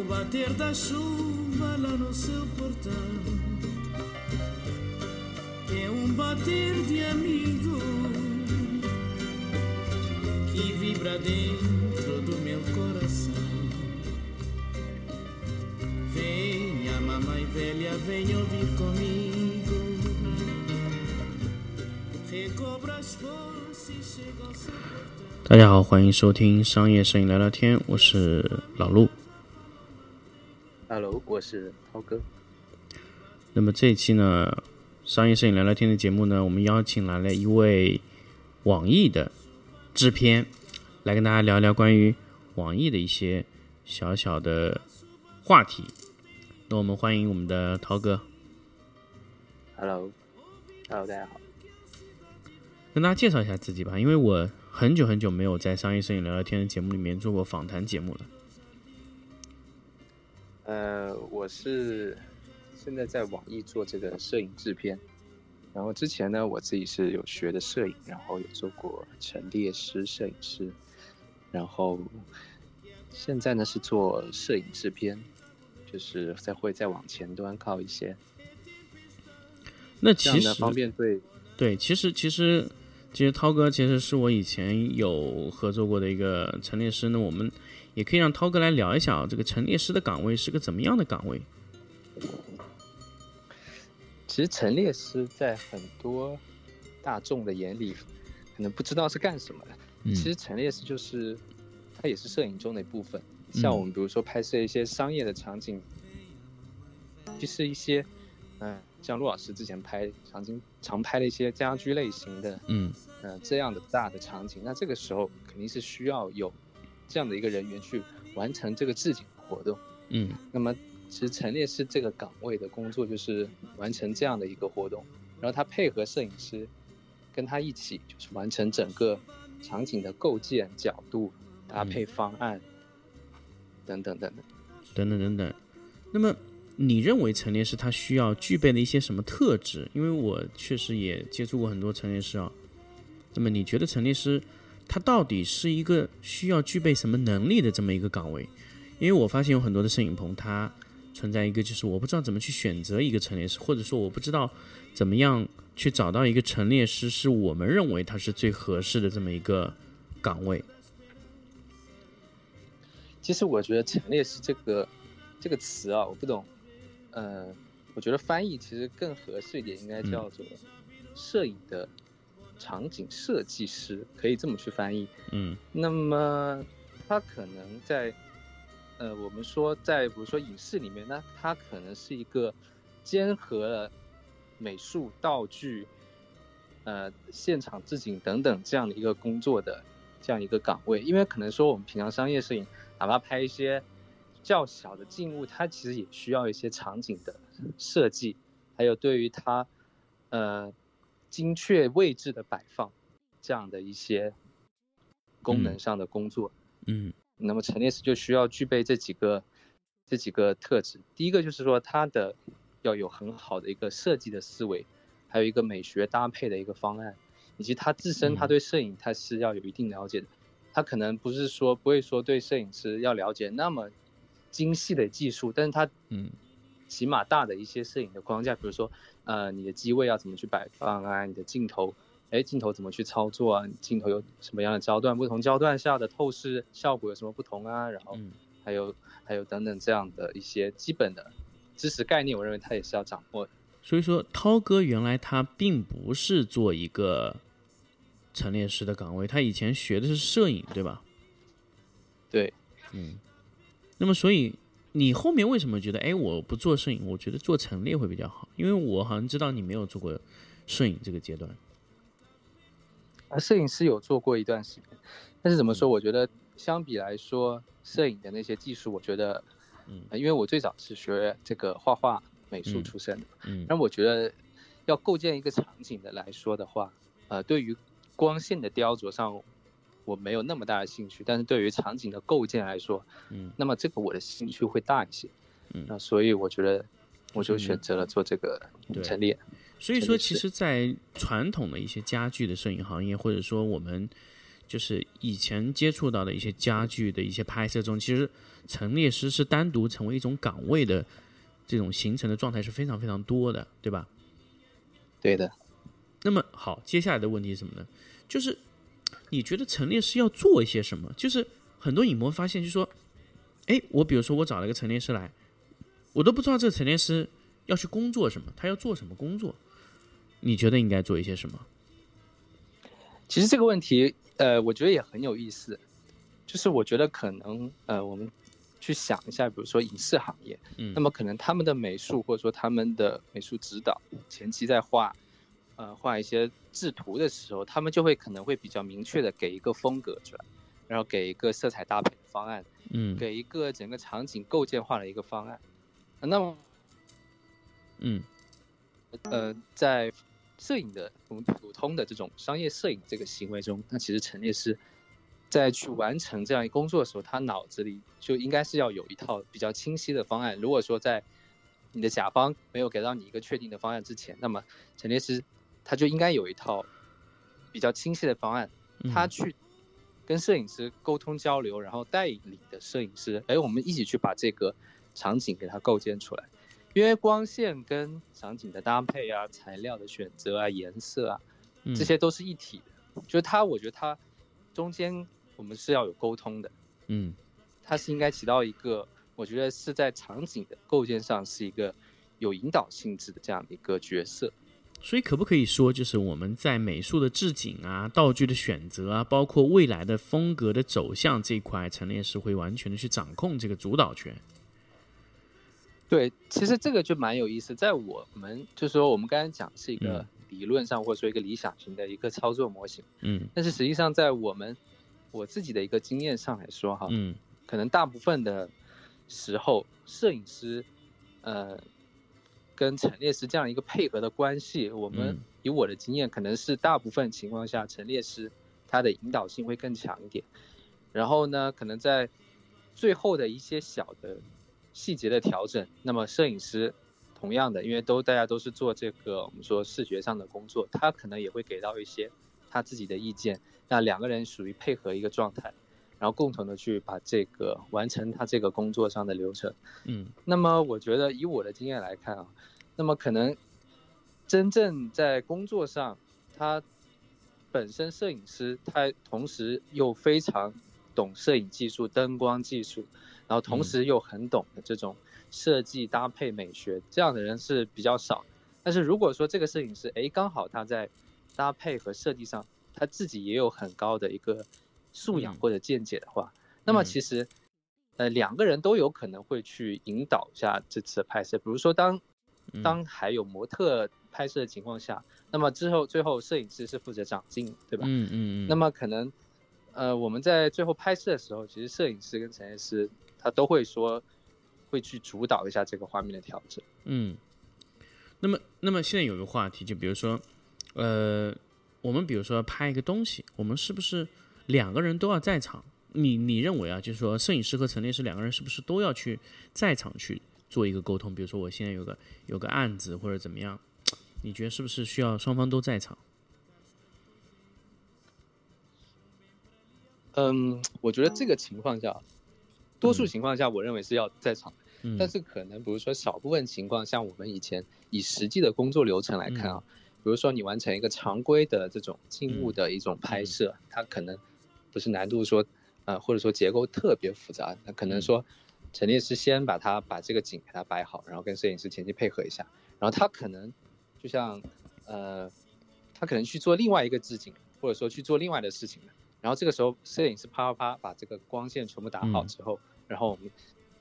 o bater da chuva lá no seu portão. É um bater de amigo que vibra dentro do meu coração. Venha, mamãe velha, venha ouvir comigo. Recobra as forças e chega ao seu portão. 大家好，欢迎收听商业摄影聊聊天，我是老陆。 Hello，我是涛哥。那么这一期呢，商业摄影聊聊天的节目呢，我们邀请来了一位网易的制片，来跟大家聊聊关于网易的一些小小的话题。那我们欢迎我们的涛哥，Hello，Hello，大家好。跟大家介绍一下自己吧，因为我很久很久没有在商业摄影聊聊天的节目里面做过访谈节目了。呃，我是现在在网易做这个摄影制片，然后之前呢，我自己是有学的摄影，然后有做过陈列师、摄影师，然后现在呢是做摄影制片，就是再会再往前端靠一些，那其实方便对对，其实其实其实涛哥其实是我以前有合作过的一个陈列师，那我们也可以让涛哥来聊一下啊，这个陈列师的岗位是个怎么样的岗位？其实陈列师在很多大众的眼里，可能不知道是干什么的。嗯其实陈列师就是，它也是摄影中的一部分。像嗯我们比如说拍摄一些商业的场景，其实一些，嗯、像陆老师之前拍常经常拍的一些家居类型的，嗯呃，这样的大的场景，那这个时候肯定是需要有这样的一个人员去完成这个置景活动。嗯那么其实陈列师这个岗位的工作就是完成这样的一个活动，然后他配合摄影师，跟他一起就是完成整个场景的构建、角度、搭配方案、等等等等。等等等等。那么你认为陈列师他需要具备的一些什么特质？因为我确实也接触过很多陈列师啊。那么你觉得陈列师他到底是一个需要具备什么能力的这么一个岗位？因为我发现有很多的摄影棚，它存在一个就是我不知道怎么去选择一个陈列师，或者说我不知道怎么样去找到一个陈列师是我们认为他是最合适的这么一个岗位。其实我觉得陈列师这个这个词啊，我不懂，呃，我觉得翻译其实更合适一点，应该叫做摄影的场景设计师，可以这么去翻译。嗯那么他可能在，呃，我们说在比如说影视里面，那他可能是一个兼合了美术道具、呃现场置景等等这样的一个工作的这样一个岗位。因为可能说我们平常商业摄影，哪怕拍一些较小的静物，它其实也需要一些场景的设计，还有对于它呃精确位置的摆放这样的一些功能上的工作。嗯那么陈列师就需要具备这几个这几个特质。第一个就是说他的要有很好的一个设计的思维，还有一个美学搭配的一个方案，以及他自身他嗯对摄影他是要有一定了解的。他可能不是说不会说对摄影师要了解那么精细的技术，但是他嗯起码大的一些摄影的框架，比如说，呃，你的机位要怎么去摆放啊，你的镜头，哎，镜头怎么去操作啊，镜头有什么样的焦段，不同焦段下的透视效果有什么不同啊，然后嗯还有还有等等这样的一些基本的知识概念，我认为他也是要掌握的。所以说，涛哥原来他并不是做一个陈列师的岗位，他以前学的是摄影，对吧？对，嗯。那么，所以你后面为什么觉得，哎，我不做摄影，我觉得做陈列会比较好？因为我好像知道你没有做过摄影这个阶段。啊，摄影师有做过一段时间，但是怎么说？我觉得相比来说，摄影的那些技术，我觉得，嗯呃因为我最早是学这个画画美术嗯出身的，嗯那我觉得要构建一个场景的来说的话，呃，对于光线的雕琢上，我没有那么大的兴趣，但是对于场景的构建来说，嗯那么这个我的兴趣会大一些。嗯那所以我觉得我就就是选择了做这个陈列。所以说，其实，在传统的一些家具的摄影行业，或者说我们就是以前接触到的一些家具的一些拍摄中，其实陈列师是单独成为一种岗位的这种形成的状态是非常非常多的，对吧？对的。那么好，接下来的问题是什么呢？就是你觉得陈列师要做一些什么？就是很多影魔发现，就说，哎，我比如说我找了一个陈列师来，我都不知道这个陈列师要去工作什么，他要做什么工作？你觉得应该做一些什么？其实这个问题。呃，我觉得也很有意思，就是我觉得可能呃，我们去想一下，比如说影视行业，嗯，那么可能他们的美术或者说他们的美术指导前期在画，呃，画一些制图的时候，他们就会可能会比较明确的给一个风格出来，然后给一个色彩搭配的方案，嗯，给一个整个场景构建化的一个方案，那么，嗯，呃，在。摄影的我们普通的这种商业摄影这个行为中，那其实陈列师在去完成这样一工作的时候，他脑子里就应该是要有一套比较清晰的方案。如果说在你的甲方没有给到你一个确定的方案之前，那么陈列师他就应该有一套比较清晰的方案，他去跟摄影师沟通交流，然后带领的摄影师，哎，我们一起去把这个场景给它构建出来。因为光线跟场景的搭配啊，材料的选择啊，颜色啊，这些都是一体的。就是它，我觉得它中间我们是要有沟通的。嗯，它是应该起到一个，我觉得是在场景的构建上是一个有引导性质的这样的一个角色。所以可不可以说，就是我们在美术的置景啊、道具的选择啊，包括未来的风格的走向这一块，陈列师会完全的去掌控这个主导权？对，其实这个就蛮有意思，在我们就是说，我们刚才讲是一个理论上或者说一个理想型的一个操作模型，嗯，但是实际上在我们我自己的一个经验上来说，哈，嗯，可能大部分的时候，摄影师，呃，跟陈列师这样一个配合的关系，我们以我的经验，可能是大部分情况下，陈列师他的引导性会更强一点，然后呢，可能在最后的一些小的。细节的调整，那么摄影师同样的，因为都大家都是做这个我们说视觉上的工作，他可能也会给到一些他自己的意见。那两个人属于配合一个状态，然后共同的去把这个完成他这个工作上的流程。嗯，那么我觉得以我的经验来看啊，那么可能真正在工作上，他本身摄影师他同时又非常懂摄影技术、灯光技术。然后同时又很懂的这种设计搭配美学，这样的人是比较少。但是如果说这个摄影师，哎，刚好他在搭配和设计上，他自己也有很高的一个素养或者见解的话，那么其实，呃，两个人都有可能会去引导一下这次的拍摄。比如说，当当还有模特拍摄的情况下，那么之后最后摄影师是负责长镜，对吧？嗯嗯嗯。那么可能，呃，我们在最后拍摄的时候，其实摄影师跟陈列师。他都会说，会去主导一下这个画面的调整。嗯，那么，那么现在有个话题，就比如说，呃，我们比如说拍一个东西，我们是不是两个人都要在场？你你认为啊，就是说，摄影师和陈列师两个人是不是都要去在场去做一个沟通？比如说，我现在有个有个案子或者怎么样，你觉得是不是需要双方都在场？嗯，我觉得这个情况下。多数情况下，我认为是要在场，但是可能比如说少部分情况，像我们以前以实际的工作流程来看啊，比如说你完成一个常规的这种静物的一种拍摄，它可能不是难度说，呃或者说结构特别复杂，那可能说陈列师先把它把这个景给它摆好，然后跟摄影师前期配合一下，然后他可能就像呃他可能去做另外一个置景，或者说去做另外的事情然后这个时候摄影师啪啪啪把这个光线全部打好之后。然后我们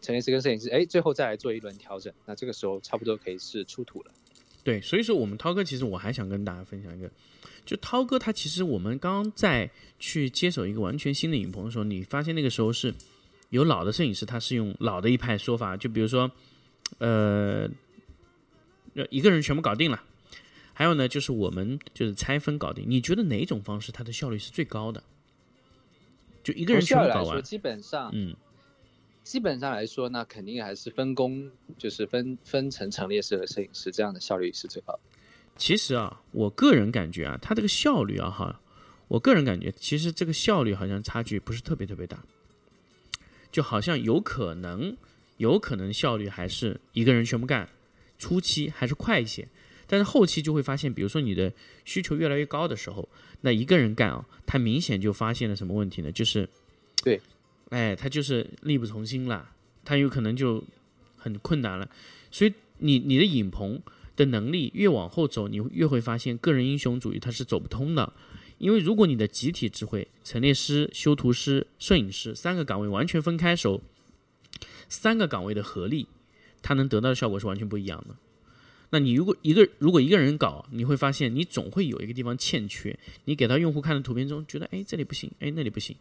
陈列师跟摄影师，哎，最后再来做一轮调整，那这个时候差不多可以是出土了。对，所以说我们涛哥其实我还想跟大家分享一个，就涛哥他其实我们刚刚在去接手一个完全新的影棚的时候，你发现那个时候是有老的摄影师，他是用老的一派说法，就比如说，呃，一个人全部搞定了，还有呢就是我们就是拆分搞定。你觉得哪种方式它的效率是最高的？就一个人全部搞完，基本上，嗯。基本上来说，那肯定还是分工，就是分分成陈列师和摄影师，这样的效率是最高的。其实啊，我个人感觉啊，它这个效率啊，哈，我个人感觉，其实这个效率好像差距不是特别特别大，就好像有可能，有可能效率还是一个人全部干，初期还是快一些，但是后期就会发现，比如说你的需求越来越高的时候，那一个人干啊，他明显就发现了什么问题呢？就是，对，哎，他就是力不从心了，他有可能就很困难了，所以你你的影棚的能力越往后走，你越会发现个人英雄主义它是走不通的。因为如果你的集体智慧，陈列师、修图师、摄影师三个岗位完全分开时候，三个岗位的合力，它能得到的效果是完全不一样的。那你如果一个如果一个人搞，你会发现你总会有一个地方欠缺，你给到用户看的图片中觉得哎这里不行，哎那里不行，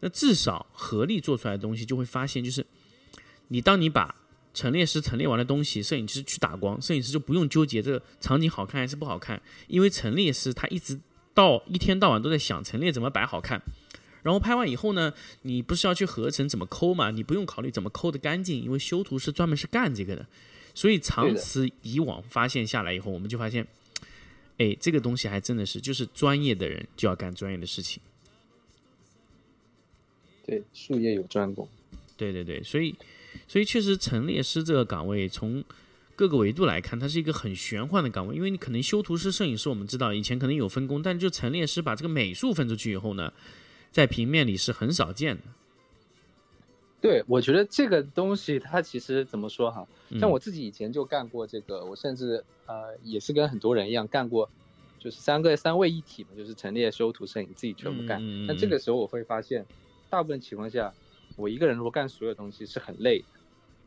那至少合力做出来的东西就会发现，就是你当你把陈列师陈列完的东西，摄影师去打光，摄影师就不用纠结这个场景好看还是不好看，因为陈列师他一直到一天到晚都在想陈列怎么摆好看，然后拍完以后呢，你不是要去合成怎么抠嘛？你不用考虑怎么抠的干净，因为修图是专门是干这个的。所以长此以往发现下来以后，我们就发现，哎，这个东西还真的是就是专业的人就要干专业的事情。对，术业有专攻。对对对，所以所以确实陈列师这个岗位从各个维度来看，它是一个很玄幻的岗位，因为你可能修图师、摄影师，我们知道以前可能有分工，但就陈列师把这个美术分出去以后呢，在平面里是很少见的。对，我觉得这个东西它其实怎么说哈，嗯像我自己以前就干过这个，我甚至呃也是跟很多人一样干过，就是三个三位一体嘛，就是陈列、修图、摄影自己全部干。嗯嗯嗯那这个时候我会发现，大部分情况下，我一个人如果干所有东西是很累的，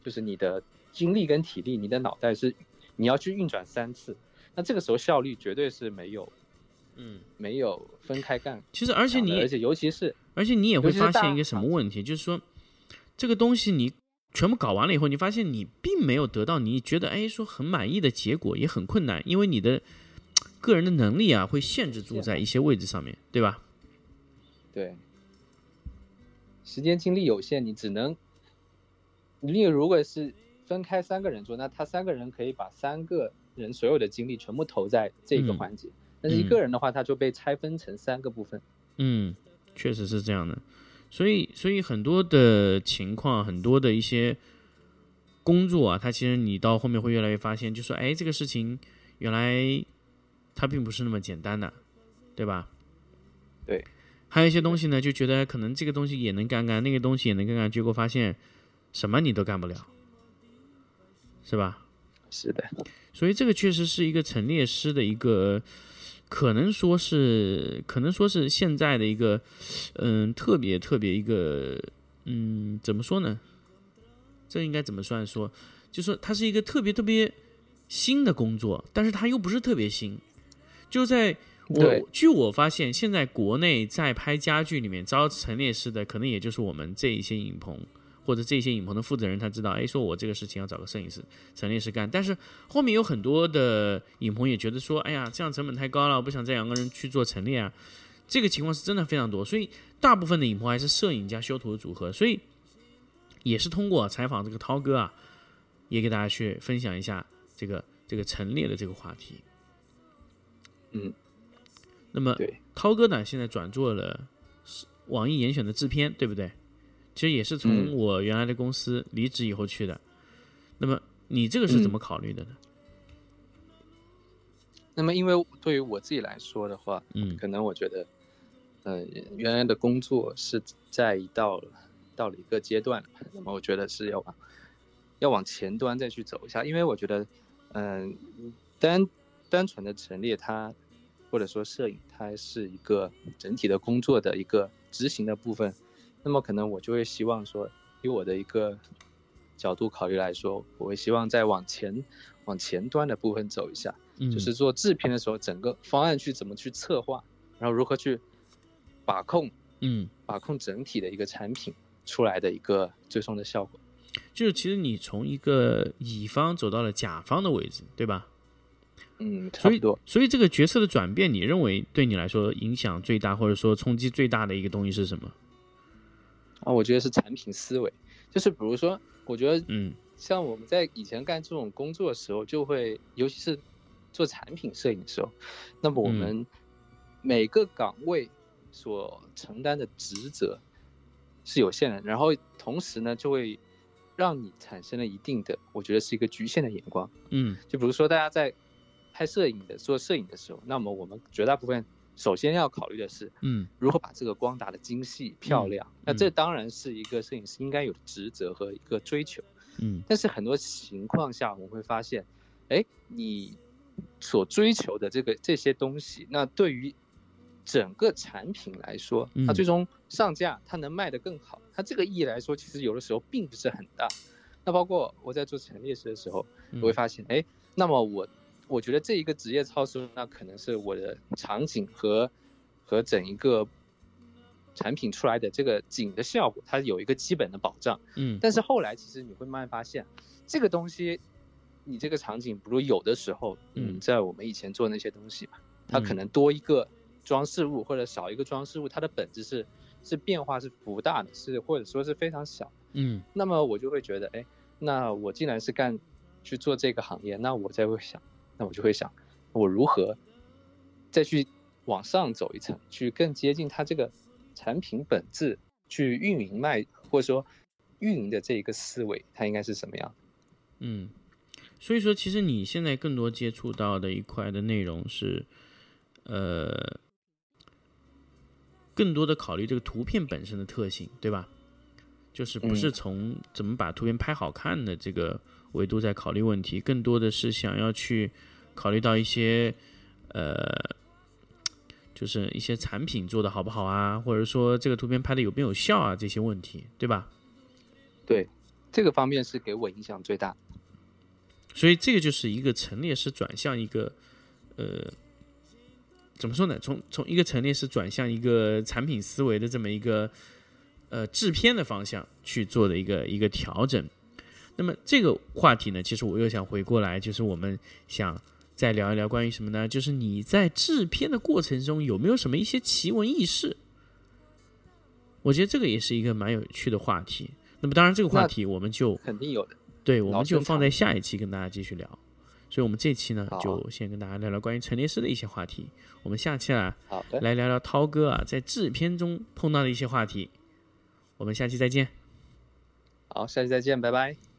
就是你的精力跟体力，你的脑袋是你要去运转三次，那这个时候效率绝对是没有嗯，没有分开干。其实而且你而且尤其是而且你也会发现一个什么问题，就是说这个东西你全部搞完了以后，你发现你并没有得到你觉得哎说很满意的结果，也很困难，因为你的个人的能力啊会限制住在一些位置上面，对吧？对，时间精力有限，你只能，你如果是分开三个人做，那他三个人可以把三个人所有的精力全部投在这个嗯环节，但是一个人的话，他就被拆分成三个部分。嗯，确实是这样的。所以，所以很多的情况，很多的一些工作啊，它其实你到后面会越来越发现，就说，哎，这个事情原来它并不是那么简单的，对吧？对。还有一些东西呢，就觉得可能这个东西也能干干，那个东西也能干干，结果发现什么你都干不了，是吧？是的，所以这个确实是一个陈列师的一个，可能说是，可能说是现在的一个，嗯，特别特别一个，嗯，怎么说呢？这应该怎么算说？就说它是一个特别特别新的工作，但是它又不是特别新。就在我据我发现，现在国内在拍家具里面招陈列师的，可能也就是我们这一些影棚或者这些影棚的负责人，他知道，哎，说我这个事情要找个摄影师、陈列师干。但是后面有很多的影棚也觉得说，哎呀，这样成本太高了，我不想再两个人去做陈列啊。这个情况是真的非常多，所以大部分的影棚还是摄影加修图的组合，所以也是通过采访这个涛哥啊，也给大家去分享一下这个这个陈列的这个话题。嗯，那么，涛哥呢，现在转做了网易严选的制片，对不对？其实也是从嗯我原来的公司离职以后去的。那么你这个是怎么考虑的呢？那么因为对于我自己来说的话，嗯可能我觉得，呃，原来的工作是在一到了到了一个阶段，那么我觉得是要往要往前端再去走一下，因为我觉得，嗯、单单纯的陈列它或者说摄影，它是一个整体的工作的一个执行的部分，那么可能我就会希望说，以我的一个角度考虑来说，我会希望再往前往前端的部分走一下。嗯，就是做制片的时候，整个方案去怎么去策划，然后如何去把控嗯，把控整体的一个产品出来的一个最终的效果。就是其实你从一个乙方走到了甲方的位置，对吧？嗯，差所以不多。所以这个角色的转变，你认为对你来说影响最大，或者说冲击最大的一个东西是什么？啊，我觉得是产品思维，就是比如说，我觉得嗯。像我们在以前干这种工作的时候，就会尤其是做产品摄影的时候，那么我嗯。们每个岗位所承担的职责是有限的，然后同时呢，就会让你产生了一定的，我觉得是一个局限的眼光。嗯。就比如说大家在拍摄影的做摄影的时候，那么我们绝大部分首先要考虑的是嗯如何把这个光打得精细漂亮。那这当然是一个摄影师应该有的职责和一个追求。嗯但是很多情况下，我们会发现，哎，你所追求的这个这些东西，那对于整个产品来说，它嗯最终上架，它能卖得更好，它这个意义来说，其实有的时候并不是很大。那包括我在做陈列师的时候，嗯我会发现，哎，那么我我觉得这一个职业操守，那可能是我的场景和和整一个产品出来的这个景的效果，它有一个基本的保障。嗯但是后来其实你会慢慢发现，这个东西，你这个场景，比如有的时候，嗯嗯，在我们以前做那些东西嘛，它可嗯能多一个装饰物或者少一个装饰物，它的本质是是变化是不大的，是或者说是非常小。嗯那么我就会觉得，哎，那我既然是干去做这个行业，那我才会想，那我就会想，我如何再去往上走一层，去更接近它这个产品本质，去运营卖或者说运营的这一个思维，它应该是什么样？嗯，所以说，其实你现在更多接触到的一块的内容是，呃，更多的考虑这个图片本身的特性，对吧？就是不是嗯从怎么把图片拍好看的这个维度在考虑问题，更多的是想要去考虑到一些，呃，就是一些产品做的好不好啊，或者说这个图片拍的有没有效啊这些问题，对吧？对，这个方面是给我影响最大。所以这个就是一个陈列师转向一个，呃，怎么说呢？从从一个陈列师转向一个产品思维的这么一个呃制片的方向去做的一个一个调整。那么这个话题呢，其实我又想回过来，就是我们想再聊一聊关于什么呢？就是你在制片的过程中有没有什么一些奇闻异事？我觉得这个也是一个蛮有趣的话题。那么当然，这个话题我们就肯定有的。对，我们就放在下一期跟大家继续聊。所以，我们这期呢，就先跟大家聊聊关于陈列师的一些话题。我们下期啊，来聊聊涛哥啊在制片中碰到的一些话题。我们下期再见。好，下期再见，拜拜。